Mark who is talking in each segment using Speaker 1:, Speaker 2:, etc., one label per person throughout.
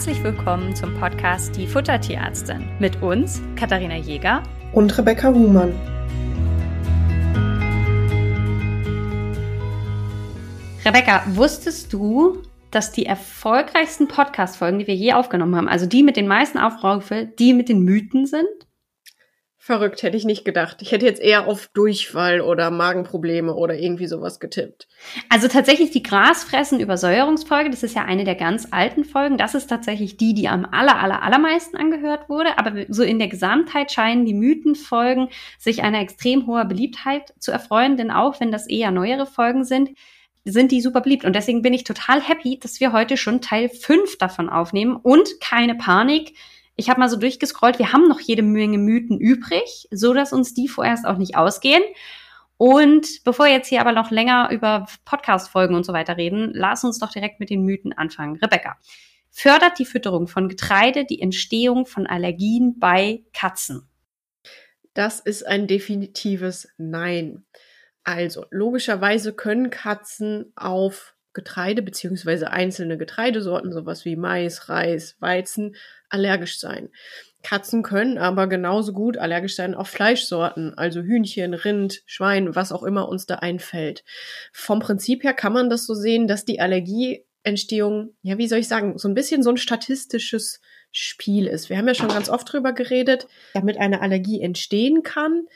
Speaker 1: herzlich willkommen zum Podcast Die Futtertierärztin mit uns, Katharina Jäger
Speaker 2: und Rebecca Huhmann.
Speaker 1: Rebecca, wusstest du, dass die erfolgreichsten Podcast-Folgen, die wir je aufgenommen haben, also die mit den meisten Aufrufen, die mit den Mythen sind?
Speaker 2: Verrückt, hätte ich nicht gedacht. Ich hätte jetzt eher auf Durchfall oder Magenprobleme oder irgendwie sowas getippt.
Speaker 1: Also tatsächlich die Grasfressen-Übersäuerungsfolge, das ist ja eine der ganz alten Folgen. Das ist tatsächlich die, die am aller, aller, allermeisten angehört wurde. Aber so in der Gesamtheit scheinen die Mythenfolgen sich einer extrem hoher Beliebtheit zu erfreuen, denn auch wenn das eher neuere Folgen sind, sind die super beliebt. Und deswegen bin ich total happy, dass wir heute schon Teil 5 davon aufnehmen. Und keine Panik, ich habe mal so durchgescrollt, wir haben noch jede Menge Mythen übrig, so dass uns die vorerst auch nicht ausgehen. Und bevor wir jetzt hier aber noch länger über Podcast-Folgen und so weiter reden, lass uns doch direkt mit den Mythen anfangen. Rebecca, fördert die Fütterung von Getreide die Entstehung von Allergien bei Katzen?
Speaker 2: Das ist ein definitives Nein. Also, logischerweise können Katzen auf Getreide beziehungsweise einzelne Getreidesorten, sowas wie Mais, Reis, Weizen, allergisch sein. Katzen können aber genauso gut allergisch sein auf Fleischsorten, also Hühnchen, Rind, Schwein, was auch immer uns da einfällt. Vom Prinzip her kann man das so sehen, dass die Allergieentstehung, ja, wie soll ich sagen, so ein bisschen so ein statistisches Spiel ist. Wir haben ja schon ganz oft drüber geredet, damit eine Allergie entstehen kann,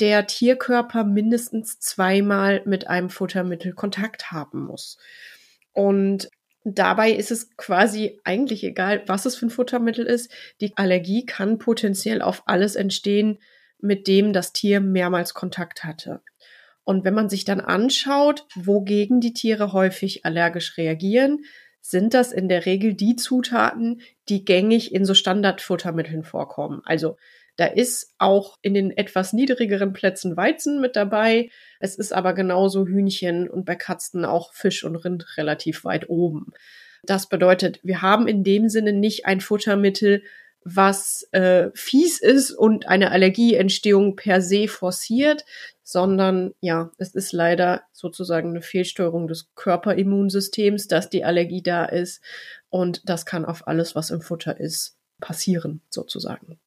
Speaker 2: der Tierkörper mindestens zweimal mit einem Futtermittel Kontakt haben muss. Und dabei ist es quasi eigentlich egal, was es für ein Futtermittel ist. Die Allergie kann potenziell auf alles entstehen, mit dem das Tier mehrmals Kontakt hatte. Und wenn man sich dann anschaut, wogegen die Tiere häufig allergisch reagieren, sind das in der Regel die Zutaten, die gängig in so Standardfuttermitteln vorkommen. Also da ist auch in den etwas niedrigeren Plätzen Weizen mit dabei. Es ist aber genauso Hühnchen und bei Katzen auch Fisch und Rind relativ weit oben. Das bedeutet, wir haben in dem Sinne nicht ein Futtermittel, was äh, fies ist und eine Allergieentstehung per se forciert, sondern ja, es ist leider sozusagen eine Fehlsteuerung des Körperimmunsystems, dass die Allergie da ist und das kann auf alles, was im Futter ist, passieren sozusagen.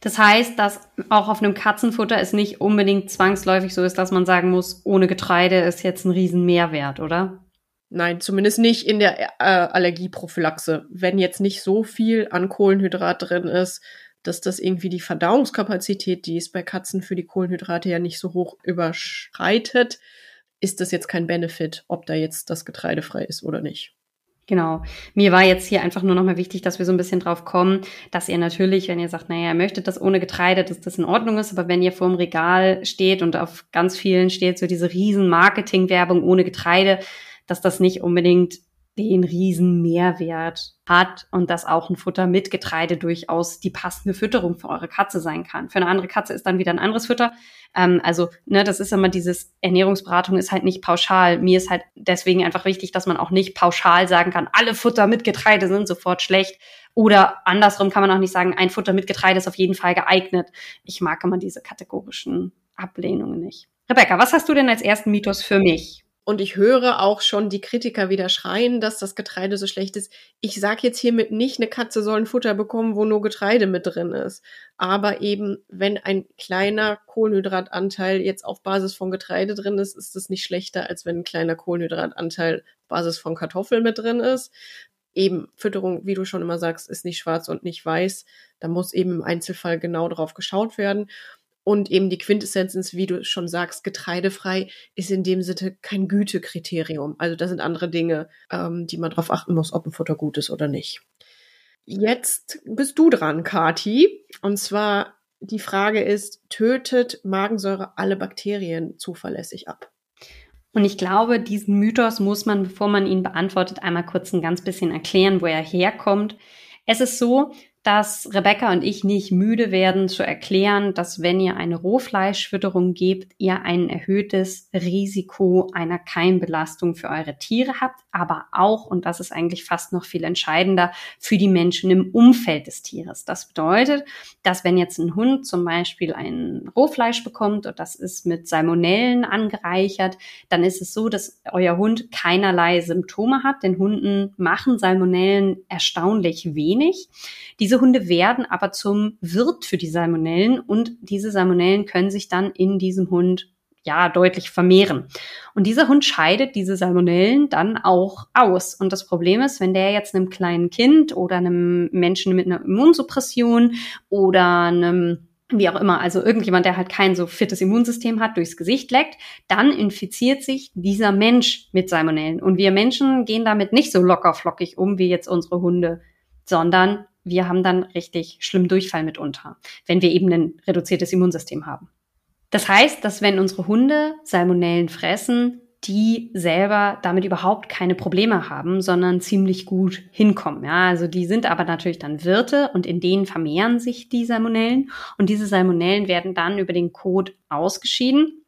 Speaker 1: Das heißt, dass auch auf einem Katzenfutter es nicht unbedingt zwangsläufig so ist, dass man sagen muss, ohne Getreide ist jetzt ein Riesenmehrwert, oder?
Speaker 2: Nein, zumindest nicht in der äh, Allergieprophylaxe. Wenn jetzt nicht so viel an Kohlenhydrat drin ist, dass das irgendwie die Verdauungskapazität, die ist bei Katzen für die Kohlenhydrate ja nicht so hoch überschreitet, ist das jetzt kein Benefit, ob da jetzt das Getreide frei ist oder nicht.
Speaker 1: Genau. Mir war jetzt hier einfach nur nochmal wichtig, dass wir so ein bisschen drauf kommen, dass ihr natürlich, wenn ihr sagt, naja, ihr möchtet das ohne Getreide, dass das in Ordnung ist, aber wenn ihr vor dem Regal steht und auf ganz vielen steht so diese riesen Marketing-Werbung ohne Getreide, dass das nicht unbedingt den riesen Mehrwert hat und dass auch ein Futter mit Getreide durchaus die passende Fütterung für eure Katze sein kann. Für eine andere Katze ist dann wieder ein anderes Futter. Ähm, also, ne, das ist immer dieses Ernährungsberatung ist halt nicht pauschal. Mir ist halt deswegen einfach wichtig, dass man auch nicht pauschal sagen kann, alle Futter mit Getreide sind sofort schlecht. Oder andersrum kann man auch nicht sagen, ein Futter mit Getreide ist auf jeden Fall geeignet. Ich mag immer diese kategorischen Ablehnungen nicht. Rebecca, was hast du denn als ersten Mythos für mich?
Speaker 2: Und ich höre auch schon die Kritiker wieder schreien, dass das Getreide so schlecht ist. Ich sage jetzt hiermit nicht, eine Katze soll ein Futter bekommen, wo nur Getreide mit drin ist. Aber eben, wenn ein kleiner Kohlenhydratanteil jetzt auf Basis von Getreide drin ist, ist es nicht schlechter, als wenn ein kleiner Kohlenhydratanteil Basis von Kartoffeln mit drin ist. Eben, Fütterung, wie du schon immer sagst, ist nicht schwarz und nicht weiß. Da muss eben im Einzelfall genau drauf geschaut werden. Und eben die Quintessenz ist, wie du schon sagst, getreidefrei ist in dem Sinne kein Gütekriterium. Also da sind andere Dinge, ähm, die man darauf achten muss, ob ein Futter gut ist oder nicht. Jetzt bist du dran, Kati. Und zwar die Frage ist, tötet Magensäure alle Bakterien zuverlässig ab?
Speaker 1: Und ich glaube, diesen Mythos muss man, bevor man ihn beantwortet, einmal kurz ein ganz bisschen erklären, wo er herkommt. Es ist so, dass Rebecca und ich nicht müde werden zu erklären, dass wenn ihr eine Rohfleischfütterung gebt, ihr ein erhöhtes Risiko einer Keimbelastung für eure Tiere habt, aber auch, und das ist eigentlich fast noch viel entscheidender, für die Menschen im Umfeld des Tieres. Das bedeutet, dass wenn jetzt ein Hund zum Beispiel ein Rohfleisch bekommt und das ist mit Salmonellen angereichert, dann ist es so, dass euer Hund keinerlei Symptome hat. Den Hunden machen Salmonellen erstaunlich wenig. Diese Hunde werden aber zum Wirt für die Salmonellen und diese Salmonellen können sich dann in diesem Hund ja deutlich vermehren. Und dieser Hund scheidet diese Salmonellen dann auch aus. Und das Problem ist, wenn der jetzt einem kleinen Kind oder einem Menschen mit einer Immunsuppression oder einem wie auch immer, also irgendjemand, der halt kein so fittes Immunsystem hat, durchs Gesicht leckt, dann infiziert sich dieser Mensch mit Salmonellen. Und wir Menschen gehen damit nicht so locker flockig um wie jetzt unsere Hunde, sondern wir haben dann richtig schlimm Durchfall mitunter, wenn wir eben ein reduziertes Immunsystem haben. Das heißt, dass wenn unsere Hunde Salmonellen fressen, die selber damit überhaupt keine Probleme haben, sondern ziemlich gut hinkommen. Ja, also die sind aber natürlich dann Wirte und in denen vermehren sich die Salmonellen und diese Salmonellen werden dann über den Kot ausgeschieden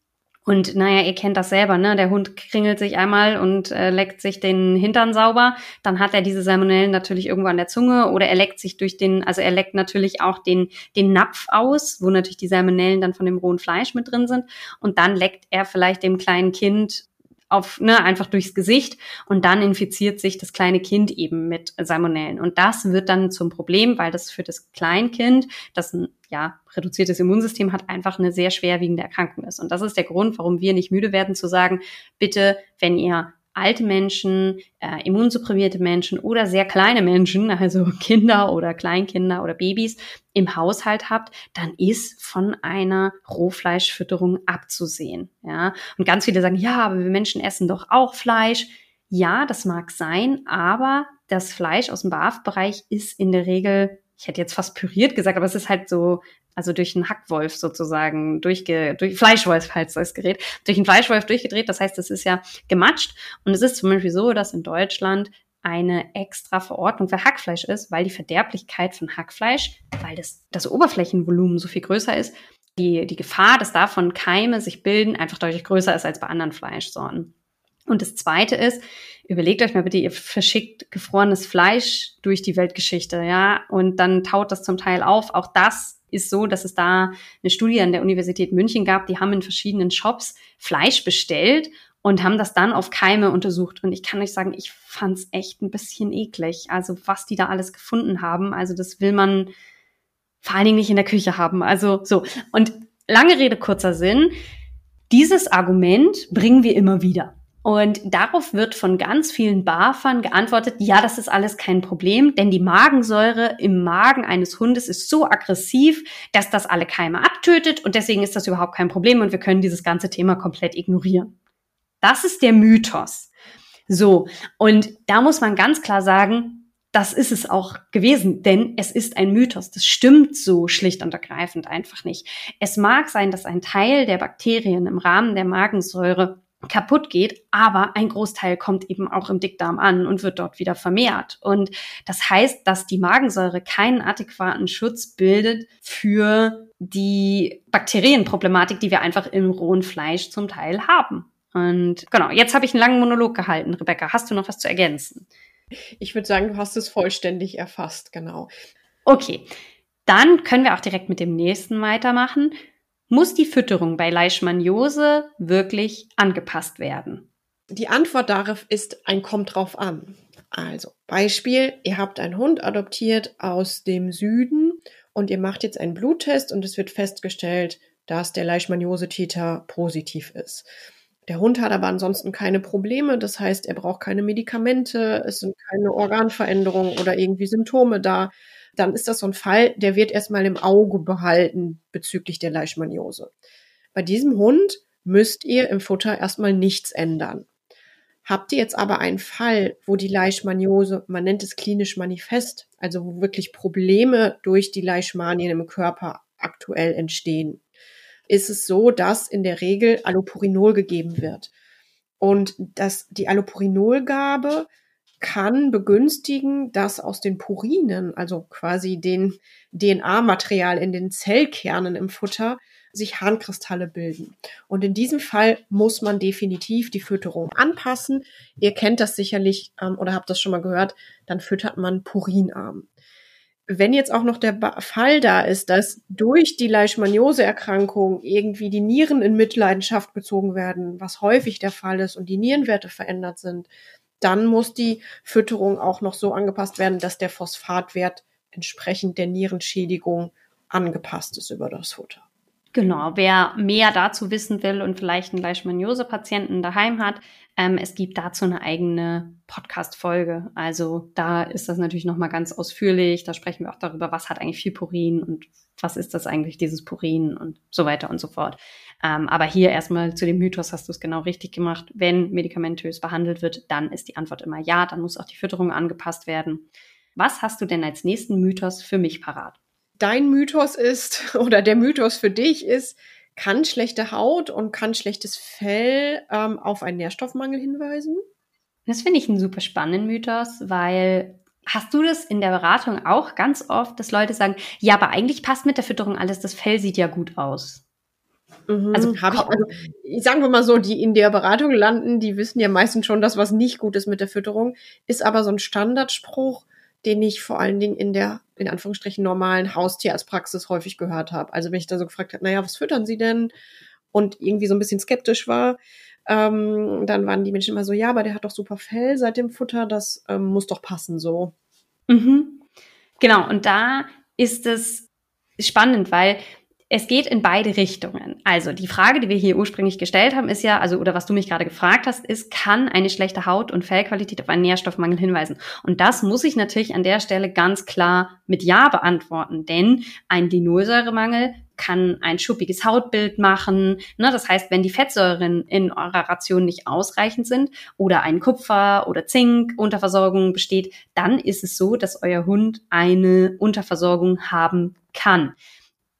Speaker 1: und naja, ihr kennt das selber, ne? Der Hund kringelt sich einmal und äh, leckt sich den Hintern sauber. Dann hat er diese Salmonellen natürlich irgendwo an der Zunge oder er leckt sich durch den, also er leckt natürlich auch den, den Napf aus, wo natürlich die Salmonellen dann von dem rohen Fleisch mit drin sind. Und dann leckt er vielleicht dem kleinen Kind auf, ne, einfach durchs Gesicht und dann infiziert sich das kleine Kind eben mit Salmonellen. Und das wird dann zum Problem, weil das für das Kleinkind, das ein ja, reduziertes Immunsystem hat, einfach eine sehr schwerwiegende Erkrankung ist. Und das ist der Grund, warum wir nicht müde werden zu sagen, bitte, wenn ihr alte Menschen, äh, immunsupprimierte Menschen oder sehr kleine Menschen, also Kinder oder Kleinkinder oder Babys im Haushalt habt, dann ist von einer Rohfleischfütterung abzusehen. Ja, und ganz viele sagen, ja, aber wir Menschen essen doch auch Fleisch. Ja, das mag sein, aber das Fleisch aus dem BAF-Bereich ist in der Regel ich hätte jetzt fast püriert gesagt, aber es ist halt so also durch einen Hackwolf sozusagen, durchge, durch Fleischwolf heißt das Gerät, durch einen Fleischwolf durchgedreht. Das heißt, es ist ja gematscht. Und es ist zum Beispiel so, dass in Deutschland eine extra Verordnung für Hackfleisch ist, weil die Verderblichkeit von Hackfleisch, weil das, das Oberflächenvolumen so viel größer ist, die, die Gefahr, dass davon Keime sich bilden, einfach deutlich größer ist als bei anderen Fleischsorten. Und das zweite ist, überlegt euch mal bitte, ihr verschickt gefrorenes Fleisch durch die Weltgeschichte, ja, und dann taut das zum Teil auf. Auch das ist so, dass es da eine Studie an der Universität München gab, die haben in verschiedenen Shops Fleisch bestellt und haben das dann auf Keime untersucht. Und ich kann euch sagen, ich fand's echt ein bisschen eklig. Also was die da alles gefunden haben, also das will man vor allen Dingen nicht in der Küche haben. Also so. Und lange Rede, kurzer Sinn. Dieses Argument bringen wir immer wieder. Und darauf wird von ganz vielen BAFern geantwortet, ja, das ist alles kein Problem, denn die Magensäure im Magen eines Hundes ist so aggressiv, dass das alle Keime abtötet und deswegen ist das überhaupt kein Problem und wir können dieses ganze Thema komplett ignorieren. Das ist der Mythos. So, und da muss man ganz klar sagen, das ist es auch gewesen, denn es ist ein Mythos. Das stimmt so schlicht und ergreifend einfach nicht. Es mag sein, dass ein Teil der Bakterien im Rahmen der Magensäure kaputt geht, aber ein Großteil kommt eben auch im Dickdarm an und wird dort wieder vermehrt. Und das heißt, dass die Magensäure keinen adäquaten Schutz bildet für die Bakterienproblematik, die wir einfach im rohen Fleisch zum Teil haben. Und genau, jetzt habe ich einen langen Monolog gehalten. Rebecca, hast du noch was zu ergänzen?
Speaker 2: Ich würde sagen, du hast es vollständig erfasst, genau.
Speaker 1: Okay, dann können wir auch direkt mit dem nächsten weitermachen. Muss die Fütterung bei Leishmaniose wirklich angepasst werden?
Speaker 2: Die Antwort darauf ist ein kommt drauf an. Also Beispiel, ihr habt einen Hund adoptiert aus dem Süden und ihr macht jetzt einen Bluttest und es wird festgestellt, dass der Leishmaniose-Täter positiv ist. Der Hund hat aber ansonsten keine Probleme, das heißt, er braucht keine Medikamente, es sind keine Organveränderungen oder irgendwie Symptome da dann ist das so ein Fall, der wird erstmal im Auge behalten bezüglich der Leishmaniose. Bei diesem Hund müsst ihr im Futter erstmal nichts ändern. Habt ihr jetzt aber einen Fall, wo die Leishmaniose, man nennt es klinisch manifest, also wo wirklich Probleme durch die Leishmanien im Körper aktuell entstehen, ist es so, dass in der Regel Allopurinol gegeben wird. Und dass die Allopurinolgabe kann begünstigen, dass aus den Purinen, also quasi den DNA-Material in den Zellkernen im Futter, sich Harnkristalle bilden. Und in diesem Fall muss man definitiv die Fütterung anpassen. Ihr kennt das sicherlich ähm, oder habt das schon mal gehört, dann füttert man purinarm. Wenn jetzt auch noch der ba Fall da ist, dass durch die Leishmaniose-Erkrankung irgendwie die Nieren in Mitleidenschaft gezogen werden, was häufig der Fall ist und die Nierenwerte verändert sind, dann muss die Fütterung auch noch so angepasst werden, dass der Phosphatwert entsprechend der Nierenschädigung angepasst ist über das Futter.
Speaker 1: Genau, wer mehr dazu wissen will und vielleicht einen Leishmaniose-Patienten daheim hat, ähm, es gibt dazu eine eigene Podcast-Folge. Also da ist das natürlich nochmal ganz ausführlich. Da sprechen wir auch darüber, was hat eigentlich viel Purin und was ist das eigentlich, dieses Purin und so weiter und so fort. Ähm, aber hier erstmal zu dem Mythos hast du es genau richtig gemacht. Wenn medikamentös behandelt wird, dann ist die Antwort immer ja, dann muss auch die Fütterung angepasst werden. Was hast du denn als nächsten Mythos für mich parat?
Speaker 2: Dein Mythos ist oder der Mythos für dich ist, kann schlechte Haut und kann schlechtes Fell ähm, auf einen Nährstoffmangel hinweisen?
Speaker 1: Das finde ich einen super spannenden Mythos, weil Hast du das in der Beratung auch ganz oft, dass Leute sagen, ja, aber eigentlich passt mit der Fütterung alles, das Fell sieht ja gut aus.
Speaker 2: Mhm, also, ich, also sagen wir mal so, die in der Beratung landen, die wissen ja meistens schon, dass was nicht gut ist mit der Fütterung, ist aber so ein Standardspruch, den ich vor allen Dingen in der, in Anführungsstrichen, normalen Haustierarztpraxis häufig gehört habe. Also wenn ich da so gefragt habe, naja, was füttern Sie denn? Und irgendwie so ein bisschen skeptisch war, ähm, dann waren die Menschen immer so, ja, aber der hat doch super Fell seit dem Futter, das ähm, muss doch passen so.
Speaker 1: Mhm. Genau, und da ist es spannend, weil es geht in beide Richtungen. Also die Frage, die wir hier ursprünglich gestellt haben, ist ja, also oder was du mich gerade gefragt hast, ist, kann eine schlechte Haut- und Fellqualität auf einen Nährstoffmangel hinweisen? Und das muss ich natürlich an der Stelle ganz klar mit Ja beantworten, denn ein Linolsäuremangel kann ein schuppiges Hautbild machen. Ne? Das heißt, wenn die Fettsäuren in eurer Ration nicht ausreichend sind oder ein Kupfer- oder Zink-Unterversorgung besteht, dann ist es so, dass euer Hund eine Unterversorgung haben kann.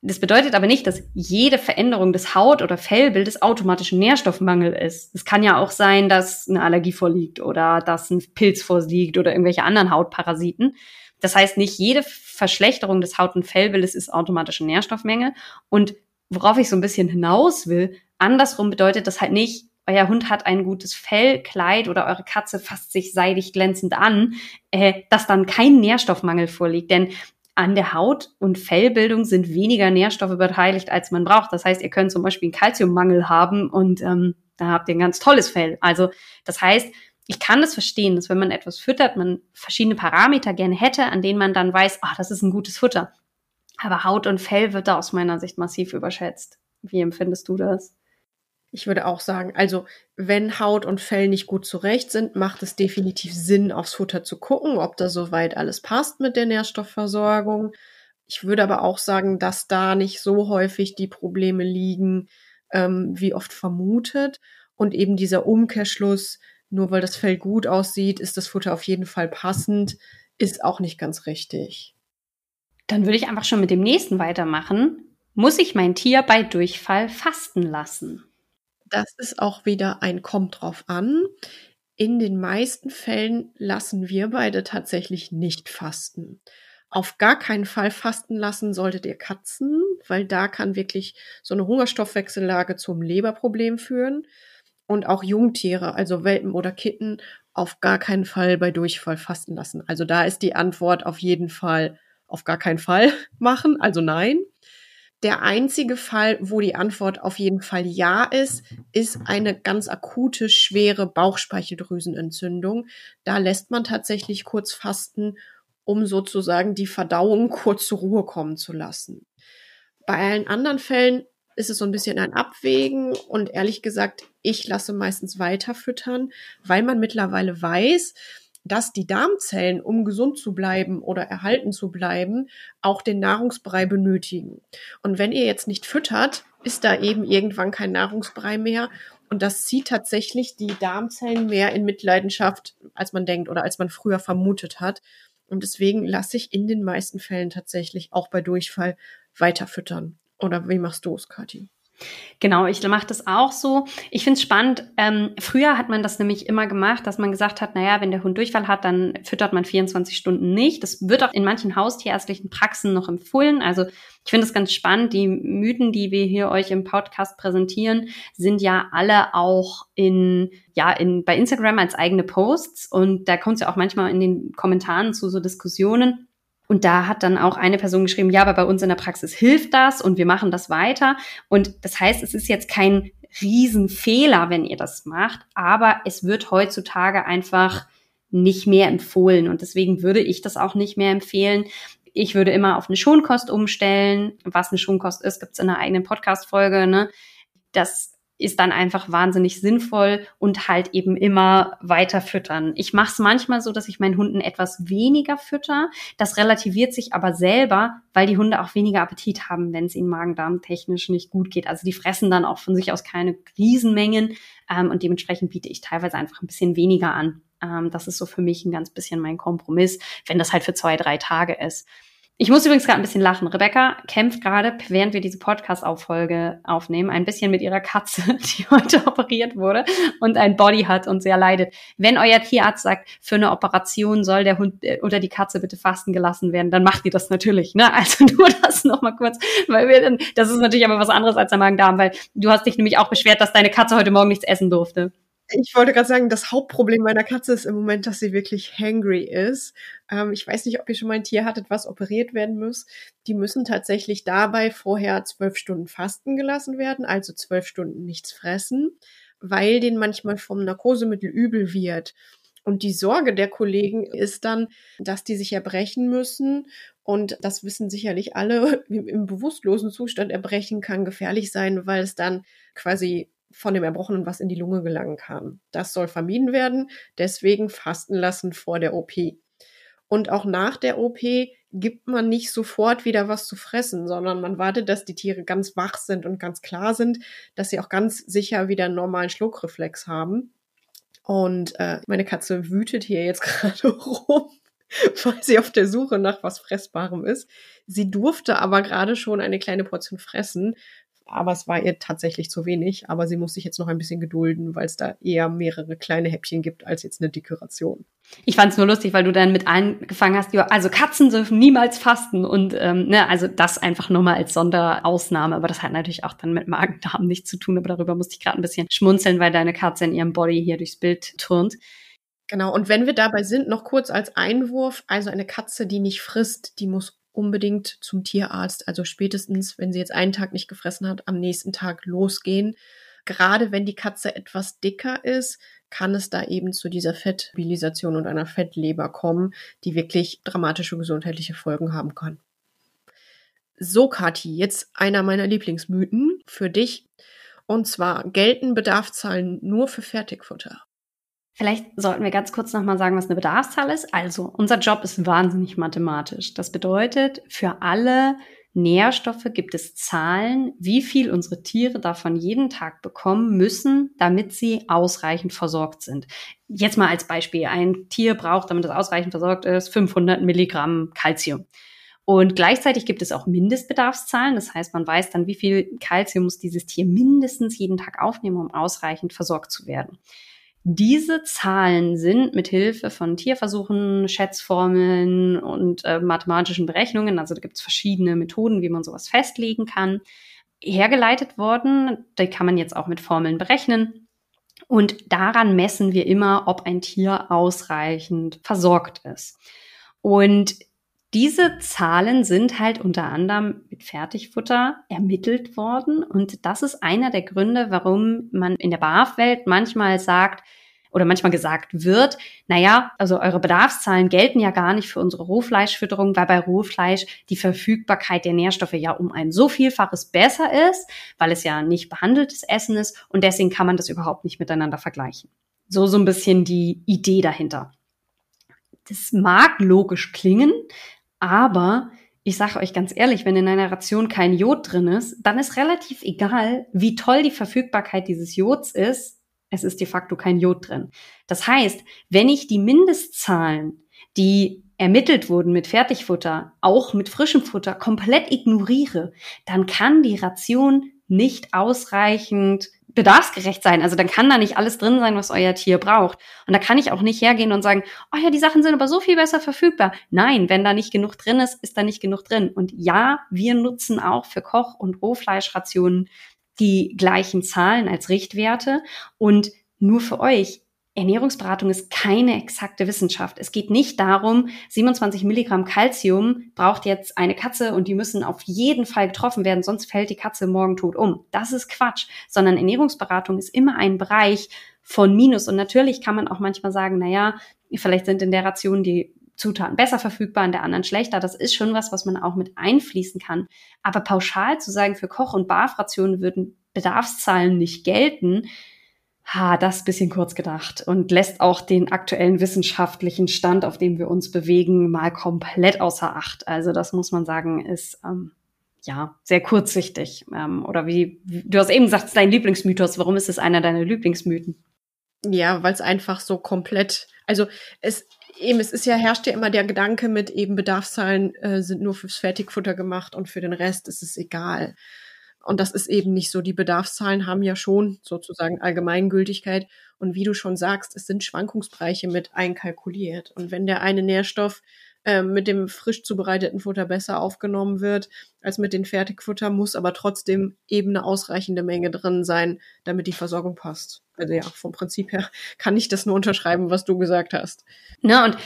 Speaker 1: Das bedeutet aber nicht, dass jede Veränderung des Haut- oder Fellbildes automatisch ein Nährstoffmangel ist. Es kann ja auch sein, dass eine Allergie vorliegt oder dass ein Pilz vorliegt oder irgendwelche anderen Hautparasiten. Das heißt, nicht jede Verschlechterung des Haut- und Fellbildes ist automatisch ein Nährstoffmangel. Und worauf ich so ein bisschen hinaus will, andersrum bedeutet das halt nicht, euer Hund hat ein gutes Fellkleid oder eure Katze fasst sich seidig glänzend an, äh, dass dann kein Nährstoffmangel vorliegt. Denn an der Haut- und Fellbildung sind weniger Nährstoffe beteiligt, als man braucht. Das heißt, ihr könnt zum Beispiel einen Kalziummangel haben und ähm, da habt ihr ein ganz tolles Fell. Also das heißt, ich kann das verstehen, dass wenn man etwas füttert, man verschiedene Parameter gerne hätte, an denen man dann weiß, ach, das ist ein gutes Futter. Aber Haut und Fell wird da aus meiner Sicht massiv überschätzt. Wie empfindest du das?
Speaker 2: Ich würde auch sagen, also wenn Haut und Fell nicht gut zurecht sind, macht es definitiv Sinn, aufs Futter zu gucken, ob da soweit alles passt mit der Nährstoffversorgung. Ich würde aber auch sagen, dass da nicht so häufig die Probleme liegen, ähm, wie oft vermutet. Und eben dieser Umkehrschluss, nur weil das Fell gut aussieht, ist das Futter auf jeden Fall passend, ist auch nicht ganz richtig.
Speaker 1: Dann würde ich einfach schon mit dem nächsten weitermachen. Muss ich mein Tier bei Durchfall fasten lassen?
Speaker 2: Das ist auch wieder ein kommt drauf an. In den meisten Fällen lassen wir beide tatsächlich nicht fasten. Auf gar keinen Fall fasten lassen solltet ihr Katzen, weil da kann wirklich so eine Hungerstoffwechsellage zum Leberproblem führen. Und auch Jungtiere, also Welpen oder Kitten, auf gar keinen Fall bei Durchfall fasten lassen. Also da ist die Antwort auf jeden Fall auf gar keinen Fall machen, also nein. Der einzige Fall, wo die Antwort auf jeden Fall ja ist, ist eine ganz akute, schwere Bauchspeicheldrüsenentzündung. Da lässt man tatsächlich kurz fasten, um sozusagen die Verdauung kurz zur Ruhe kommen zu lassen. Bei allen anderen Fällen ist es so ein bisschen ein Abwägen und ehrlich gesagt, ich lasse meistens weiter füttern, weil man mittlerweile weiß, dass die Darmzellen, um gesund zu bleiben oder erhalten zu bleiben, auch den Nahrungsbrei benötigen. Und wenn ihr jetzt nicht füttert, ist da eben irgendwann kein Nahrungsbrei mehr. Und das zieht tatsächlich die Darmzellen mehr in Mitleidenschaft, als man denkt oder als man früher vermutet hat. Und deswegen lasse ich in den meisten Fällen tatsächlich auch bei Durchfall weiter füttern. Oder wie machst du es, Kathi?
Speaker 1: Genau, ich mache das auch so. Ich finde es spannend. Ähm, früher hat man das nämlich immer gemacht, dass man gesagt hat, naja, wenn der Hund Durchfall hat, dann füttert man 24 Stunden nicht. Das wird auch in manchen haustierärztlichen Praxen noch empfohlen. Also ich finde es ganz spannend. Die Mythen, die wir hier euch im Podcast präsentieren, sind ja alle auch in, ja, in, bei Instagram als eigene Posts. Und da kommt es ja auch manchmal in den Kommentaren zu so Diskussionen. Und da hat dann auch eine Person geschrieben, ja, aber bei uns in der Praxis hilft das und wir machen das weiter. Und das heißt, es ist jetzt kein Riesenfehler, wenn ihr das macht, aber es wird heutzutage einfach nicht mehr empfohlen. Und deswegen würde ich das auch nicht mehr empfehlen. Ich würde immer auf eine Schonkost umstellen. Was eine Schonkost ist, gibt's in einer eigenen Podcast-Folge. Ne? Das ist dann einfach wahnsinnig sinnvoll und halt eben immer weiter füttern. Ich mache es manchmal so, dass ich meinen Hunden etwas weniger fütter. Das relativiert sich aber selber, weil die Hunde auch weniger Appetit haben, wenn es ihnen magen-darm-technisch nicht gut geht. Also die fressen dann auch von sich aus keine Riesenmengen ähm, und dementsprechend biete ich teilweise einfach ein bisschen weniger an. Ähm, das ist so für mich ein ganz bisschen mein Kompromiss, wenn das halt für zwei, drei Tage ist. Ich muss übrigens gerade ein bisschen lachen. Rebecca kämpft gerade, während wir diese Podcast-Auffolge aufnehmen, ein bisschen mit ihrer Katze, die heute operiert wurde und ein Body hat und sehr leidet. Wenn euer Tierarzt sagt, für eine Operation soll der Hund äh, oder die Katze bitte fasten gelassen werden, dann macht ihr das natürlich. Ne? Also nur das nochmal kurz, weil wir dann, das ist natürlich aber was anderes als der Magen-Darm, weil du hast dich nämlich auch beschwert, dass deine Katze heute Morgen nichts essen durfte.
Speaker 2: Ich wollte gerade sagen, das Hauptproblem meiner Katze ist im Moment, dass sie wirklich hangry ist. Ähm, ich weiß nicht, ob ihr schon mal ein Tier hattet, was operiert werden muss. Die müssen tatsächlich dabei vorher zwölf Stunden fasten gelassen werden, also zwölf Stunden nichts fressen, weil denen manchmal vom Narkosemittel übel wird. Und die Sorge der Kollegen ist dann, dass die sich erbrechen müssen. Und das wissen sicherlich alle, im bewusstlosen Zustand erbrechen kann gefährlich sein, weil es dann quasi von dem Erbrochenen was in die Lunge gelangen kann. Das soll vermieden werden, deswegen fasten lassen vor der OP. Und auch nach der OP gibt man nicht sofort wieder was zu fressen, sondern man wartet, dass die Tiere ganz wach sind und ganz klar sind, dass sie auch ganz sicher wieder einen normalen Schluckreflex haben. Und äh, meine Katze wütet hier jetzt gerade rum, weil sie auf der Suche nach was Fressbarem ist. Sie durfte aber gerade schon eine kleine Portion fressen, aber es war ihr tatsächlich zu wenig. Aber sie muss sich jetzt noch ein bisschen gedulden, weil es da eher mehrere kleine Häppchen gibt als jetzt eine Dekoration.
Speaker 1: Ich fand es nur lustig, weil du dann mit angefangen hast, ja, also Katzen dürfen niemals fasten und ähm, ne, also das einfach nochmal als Sonderausnahme, aber das hat natürlich auch dann mit Magen-Darm nichts zu tun, aber darüber musste ich gerade ein bisschen schmunzeln, weil deine Katze in ihrem Body hier durchs Bild turnt.
Speaker 2: Genau, und wenn wir dabei sind, noch kurz als Einwurf, also eine Katze, die nicht frisst, die muss unbedingt zum Tierarzt. Also spätestens, wenn sie jetzt einen Tag nicht gefressen hat, am nächsten Tag losgehen. Gerade wenn die Katze etwas dicker ist, kann es da eben zu dieser Fettbilisation und einer Fettleber kommen, die wirklich dramatische gesundheitliche Folgen haben kann. So, Kathi, jetzt einer meiner Lieblingsmythen für dich. Und zwar gelten Bedarfszahlen nur für Fertigfutter.
Speaker 1: Vielleicht sollten wir ganz kurz nochmal sagen, was eine Bedarfszahl ist. Also, unser Job ist wahnsinnig mathematisch. Das bedeutet, für alle Nährstoffe gibt es Zahlen, wie viel unsere Tiere davon jeden Tag bekommen müssen, damit sie ausreichend versorgt sind. Jetzt mal als Beispiel. Ein Tier braucht, damit es ausreichend versorgt ist, 500 Milligramm Calcium. Und gleichzeitig gibt es auch Mindestbedarfszahlen. Das heißt, man weiß dann, wie viel Calcium muss dieses Tier mindestens jeden Tag aufnehmen, um ausreichend versorgt zu werden. Diese Zahlen sind mit Hilfe von Tierversuchen, Schätzformeln und äh, mathematischen Berechnungen, also da gibt es verschiedene Methoden, wie man sowas festlegen kann, hergeleitet worden. Die kann man jetzt auch mit Formeln berechnen. Und daran messen wir immer, ob ein Tier ausreichend versorgt ist. Und diese Zahlen sind halt unter anderem mit Fertigfutter ermittelt worden. Und das ist einer der Gründe, warum man in der BAF-Welt manchmal sagt, oder manchmal gesagt wird, naja, also eure Bedarfszahlen gelten ja gar nicht für unsere Rohfleischfütterung, weil bei Rohfleisch die Verfügbarkeit der Nährstoffe ja um ein so vielfaches besser ist, weil es ja nicht behandeltes Essen ist und deswegen kann man das überhaupt nicht miteinander vergleichen. So, so ein bisschen die Idee dahinter. Das mag logisch klingen, aber ich sage euch ganz ehrlich, wenn in einer Ration kein Jod drin ist, dann ist relativ egal, wie toll die Verfügbarkeit dieses Jods ist. Es ist de facto kein Jod drin. Das heißt, wenn ich die Mindestzahlen, die ermittelt wurden mit Fertigfutter, auch mit frischem Futter komplett ignoriere, dann kann die Ration nicht ausreichend bedarfsgerecht sein. Also dann kann da nicht alles drin sein, was euer Tier braucht. Und da kann ich auch nicht hergehen und sagen, oh ja, die Sachen sind aber so viel besser verfügbar. Nein, wenn da nicht genug drin ist, ist da nicht genug drin. Und ja, wir nutzen auch für Koch- und Rohfleischrationen die gleichen Zahlen als Richtwerte. Und nur für euch, Ernährungsberatung ist keine exakte Wissenschaft. Es geht nicht darum, 27 Milligramm Calcium braucht jetzt eine Katze und die müssen auf jeden Fall getroffen werden, sonst fällt die Katze morgen tot um. Das ist Quatsch, sondern Ernährungsberatung ist immer ein Bereich von Minus. Und natürlich kann man auch manchmal sagen, naja, vielleicht sind in der Ration die Zutaten besser verfügbar, in der anderen schlechter. Das ist schon was, was man auch mit einfließen kann. Aber pauschal zu sagen, für Koch- und Barfrationen würden Bedarfszahlen nicht gelten, ha, das bisschen kurz gedacht und lässt auch den aktuellen wissenschaftlichen Stand, auf dem wir uns bewegen, mal komplett außer Acht. Also das muss man sagen, ist ähm, ja sehr kurzsichtig. Ähm, oder wie, wie du hast eben gesagt, es ist dein Lieblingsmythos. Warum ist es einer deiner Lieblingsmythen?
Speaker 2: Ja, weil es einfach so komplett, also es eben, es ist ja, herrscht ja immer der Gedanke mit eben Bedarfszahlen äh, sind nur fürs Fertigfutter gemacht und für den Rest ist es egal. Und das ist eben nicht so. Die Bedarfszahlen haben ja schon sozusagen Allgemeingültigkeit. Und wie du schon sagst, es sind Schwankungsbereiche mit einkalkuliert. Und wenn der eine Nährstoff äh, mit dem frisch zubereiteten Futter besser aufgenommen wird als mit den Fertigfutter, muss aber trotzdem eben eine ausreichende Menge drin sein, damit die Versorgung passt. Also ja, vom Prinzip her kann ich das nur unterschreiben, was du gesagt hast.
Speaker 1: Ne, und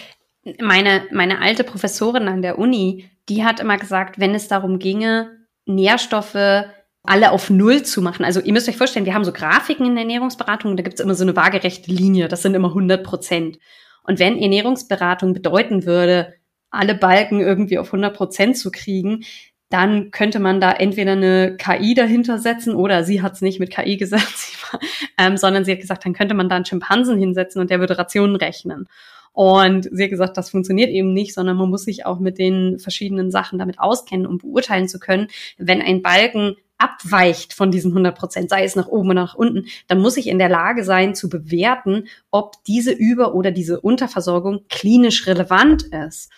Speaker 1: meine, meine alte Professorin an der Uni, die hat immer gesagt, wenn es darum ginge, Nährstoffe alle auf Null zu machen. Also ihr müsst euch vorstellen, wir haben so Grafiken in der Ernährungsberatung, da gibt es immer so eine waagerechte Linie, das sind immer 100 Prozent. Und wenn Ernährungsberatung bedeuten würde, alle Balken irgendwie auf 100 Prozent zu kriegen, dann könnte man da entweder eine KI dahinter setzen oder sie hat es nicht mit KI gesagt, war, ähm, sondern sie hat gesagt, dann könnte man da einen Schimpansen hinsetzen und der würde Rationen rechnen. Und sie hat gesagt, das funktioniert eben nicht, sondern man muss sich auch mit den verschiedenen Sachen damit auskennen, um beurteilen zu können, wenn ein Balken abweicht von diesen 100 Prozent, sei es nach oben oder nach unten, dann muss ich in der Lage sein zu bewerten, ob diese Über- oder diese Unterversorgung klinisch relevant ist.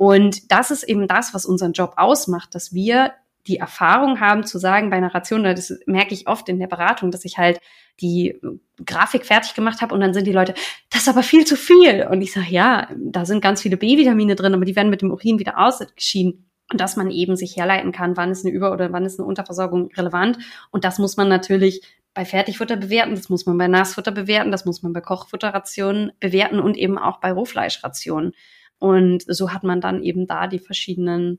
Speaker 1: Und das ist eben das, was unseren Job ausmacht, dass wir die Erfahrung haben zu sagen bei einer Ration, das merke ich oft in der Beratung, dass ich halt die Grafik fertig gemacht habe und dann sind die Leute, das ist aber viel zu viel. Und ich sage, ja, da sind ganz viele B-Vitamine drin, aber die werden mit dem Urin wieder ausgeschieden. Und dass man eben sich herleiten kann, wann ist eine Über- oder wann ist eine Unterversorgung relevant. Und das muss man natürlich bei Fertigfutter bewerten, das muss man bei Nassfutter bewerten, das muss man bei Kochfutterrationen bewerten und eben auch bei Rohfleischrationen. Und so hat man dann eben da die verschiedenen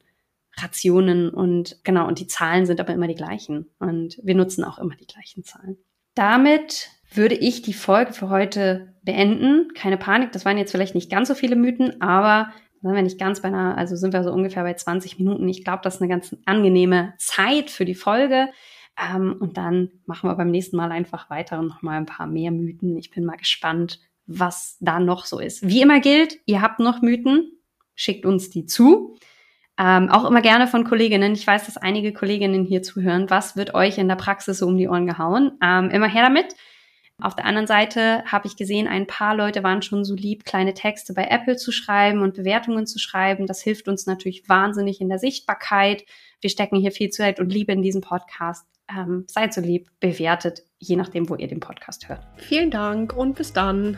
Speaker 1: Rationen und genau, und die Zahlen sind aber immer die gleichen. Und wir nutzen auch immer die gleichen Zahlen. Damit würde ich die Folge für heute beenden. Keine Panik, das waren jetzt vielleicht nicht ganz so viele Mythen, aber sind wir nicht ganz bei einer, also sind wir so ungefähr bei 20 Minuten. Ich glaube, das ist eine ganz angenehme Zeit für die Folge. Ähm, und dann machen wir beim nächsten Mal einfach weiter und nochmal ein paar mehr Mythen. Ich bin mal gespannt, was da noch so ist. Wie immer gilt, ihr habt noch Mythen, schickt uns die zu. Ähm, auch immer gerne von Kolleginnen. Ich weiß, dass einige Kolleginnen hier zuhören. Was wird euch in der Praxis so um die Ohren gehauen? Ähm, immer her damit. Auf der anderen Seite habe ich gesehen, ein paar Leute waren schon so lieb, kleine Texte bei Apple zu schreiben und Bewertungen zu schreiben. Das hilft uns natürlich wahnsinnig in der Sichtbarkeit. Wir stecken hier viel Zeit und Liebe in diesen Podcast. Ähm, seid so lieb, bewertet, je nachdem, wo ihr den Podcast hört.
Speaker 2: Vielen Dank und bis dann.